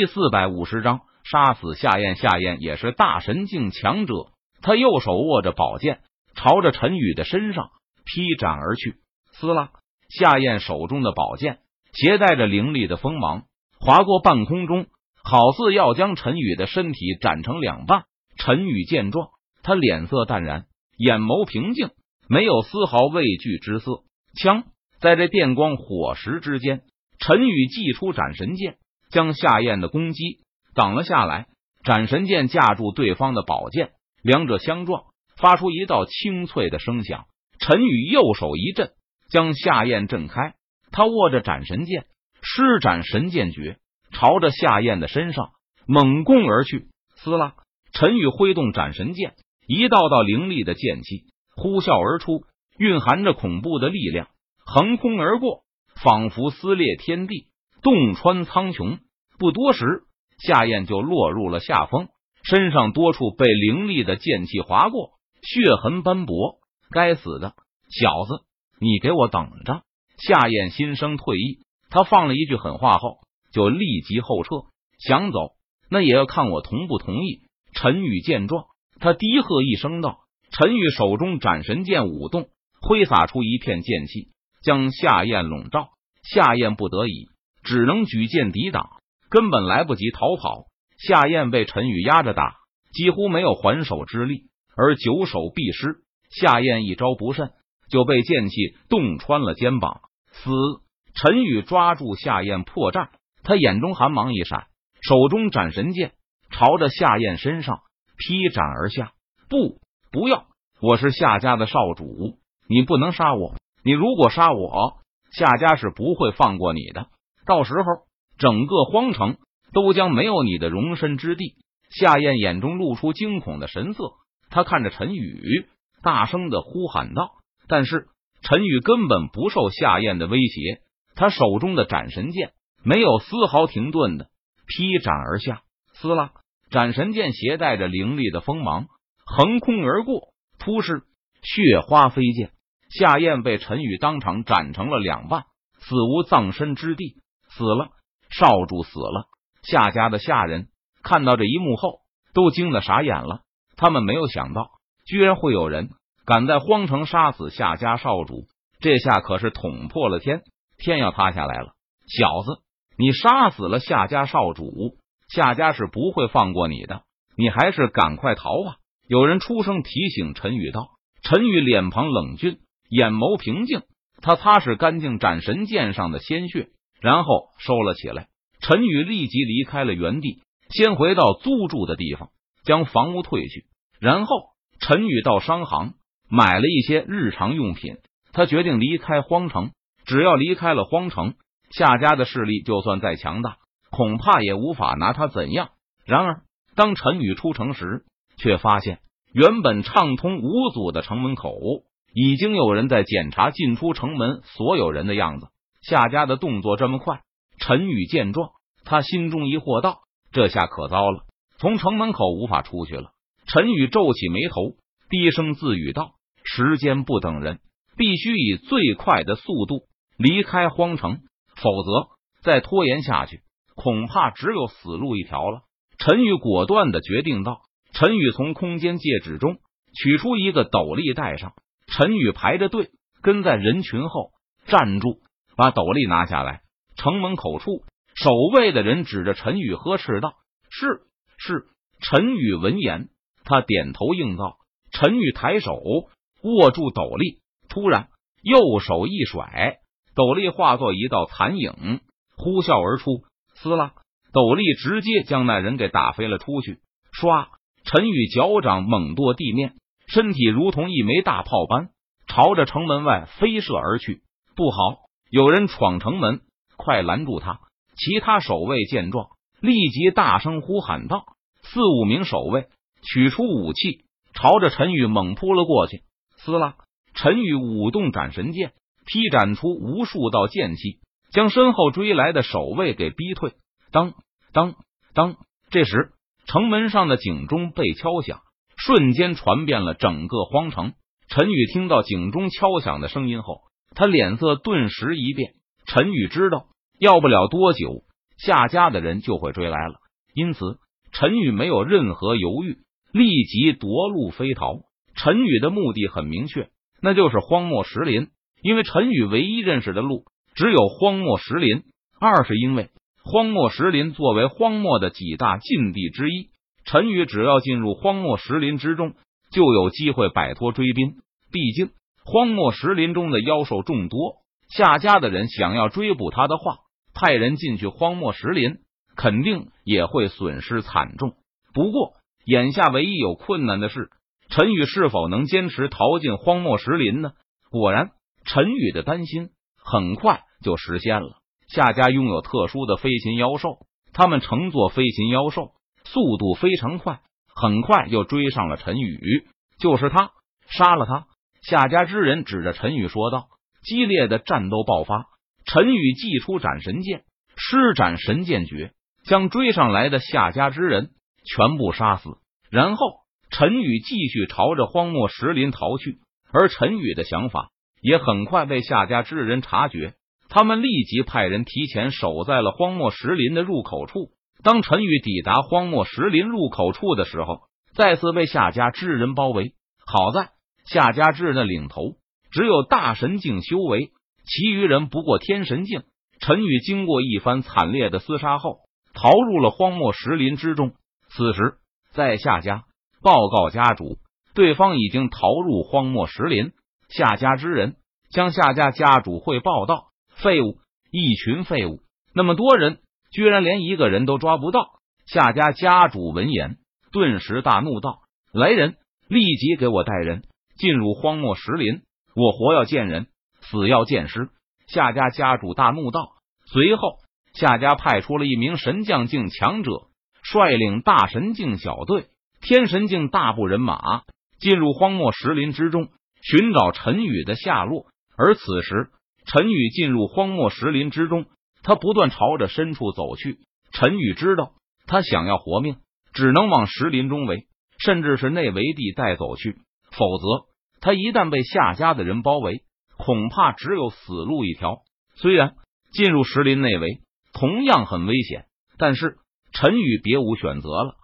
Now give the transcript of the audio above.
第四百五十章杀死夏燕。夏燕也是大神境强者，他右手握着宝剑，朝着陈宇的身上劈斩而去。撕拉！夏燕手中的宝剑携带着凌厉的锋芒，划过半空中，好似要将陈宇的身体斩成两半。陈宇见状，他脸色淡然，眼眸平静，没有丝毫畏惧之色。枪在这电光火石之间，陈宇祭出斩神剑，将夏燕的攻击挡了下来。斩神剑架住对方的宝剑，两者相撞，发出一道清脆的声响。陈宇右手一震。将夏燕震开，他握着斩神剑，施展神剑诀，朝着夏燕的身上猛攻而去。撕拉！陈宇挥动斩神剑，一道道凌厉的剑气呼啸而出，蕴含着恐怖的力量，横空而过，仿佛撕裂天地，洞穿苍穹。不多时，夏燕就落入了下风，身上多处被凌厉的剑气划过，血痕斑驳。该死的小子！你给我等着！夏燕心生退意，他放了一句狠话后，就立即后撤，想走那也要看我同不同意。陈宇见状，他低喝一声道：“陈宇手中斩神剑舞动，挥洒出一片剑气，将夏燕笼罩。夏燕不得已，只能举剑抵挡，根本来不及逃跑。夏燕被陈宇压着打，几乎没有还手之力，而久守必失。夏燕一招不慎。就被剑气洞穿了肩膀，死！陈宇抓住夏燕破绽，他眼中寒芒一闪，手中斩神剑朝着夏燕身上劈斩而下。不，不要！我是夏家的少主，你不能杀我！你如果杀我，夏家是不会放过你的。到时候，整个荒城都将没有你的容身之地。夏燕眼中露出惊恐的神色，他看着陈宇，大声的呼喊道。但是陈宇根本不受夏燕的威胁，他手中的斩神剑没有丝毫停顿的劈斩而下。撕拉！斩神剑携带着凌厉的锋芒，横空而过，突施血花飞溅。夏燕被陈宇当场斩成了两半，死无葬身之地。死了，少主死了！夏家的下人看到这一幕后，都惊得傻眼了。他们没有想到，居然会有人。敢在荒城杀死夏家少主，这下可是捅破了天，天要塌下来了！小子，你杀死了夏家少主，夏家是不会放过你的，你还是赶快逃吧！有人出声提醒陈宇道。陈宇脸庞冷峻，眼眸平静，他擦拭干净斩神剑上的鲜血，然后收了起来。陈宇立即离开了原地，先回到租住的地方，将房屋退去，然后陈宇到商行。买了一些日常用品，他决定离开荒城。只要离开了荒城，夏家的势力就算再强大，恐怕也无法拿他怎样。然而，当陈宇出城时，却发现原本畅通无阻的城门口，已经有人在检查进出城门所有人的样子。夏家的动作这么快，陈宇见状，他心中疑惑道：“这下可糟了，从城门口无法出去了。”陈宇皱起眉头，低声自语道。时间不等人，必须以最快的速度离开荒城，否则再拖延下去，恐怕只有死路一条了。陈宇果断的决定道。陈宇从空间戒指中取出一个斗笠戴上。陈宇排着队跟在人群后站住，把斗笠拿下来。城门口处，守卫的人指着陈宇呵斥道：“是是。”陈宇闻言，他点头应道。陈宇抬手。握住斗笠，突然右手一甩，斗笠化作一道残影，呼啸而出。撕拉，斗笠直接将那人给打飞了出去。唰，陈宇脚掌猛跺地面，身体如同一枚大炮般朝着城门外飞射而去。不好，有人闯城门，快拦住他！其他守卫见状，立即大声呼喊道：“四五名守卫取出武器，朝着陈宇猛扑了过去。”撕拉！陈宇舞动斩神剑，劈斩出无数道剑气，将身后追来的守卫给逼退。当当当！这时，城门上的警钟被敲响，瞬间传遍了整个荒城。陈宇听到警钟敲响的声音后，他脸色顿时一变。陈宇知道，要不了多久，夏家的人就会追来了。因此，陈宇没有任何犹豫，立即夺路飞逃。陈宇的目的很明确，那就是荒漠石林。因为陈宇唯一认识的路只有荒漠石林。二是因为荒漠石林作为荒漠的几大禁地之一，陈宇只要进入荒漠石林之中，就有机会摆脱追兵。毕竟荒漠石林中的妖兽众多，夏家的人想要追捕他的话，派人进去荒漠石林，肯定也会损失惨重。不过眼下唯一有困难的是，陈宇是否能坚持逃进荒漠石林呢？果然，陈宇的担心很快就实现了。夏家拥有特殊的飞禽妖兽，他们乘坐飞禽妖兽，速度非常快，很快就追上了陈宇。就是他杀了他！夏家之人指着陈宇说道。激烈的战斗爆发，陈宇祭出斩神剑，施展神剑诀，将追上来的夏家之人全部杀死。然后，陈宇继续朝着荒漠石林逃去。而陈宇的想法也很快被夏家之人察觉。他们立即派人提前守在了荒漠石林的入口处。当陈宇抵达荒漠石林入口处的时候，再次被夏家之人包围。好在夏家之人的领头只有大神境修为，其余人不过天神境。陈宇经过一番惨烈的厮杀后，逃入了荒漠石林之中。此时，在夏家报告家主，对方已经逃入荒漠石林。夏家之人将夏家家主汇报道。废物，一群废物！那么多人，居然连一个人都抓不到。夏家家主闻言，顿时大怒道：“来人，立即给我带人进入荒漠石林！我活要见人，死要见尸！”夏家家主大怒道。随后，夏家派出了一名神将境强者，率领大神境小队、天神境大部人马进入荒漠石林之中，寻找陈宇的下落。而此时，陈宇进入荒漠石林之中，他不断朝着深处走去。陈宇知道，他想要活命，只能往石林中围，甚至是内围地带走去。否则，他一旦被夏家的人包围，恐怕只有死路一条。虽然进入石林内围同样很危险，但是陈宇别无选择了。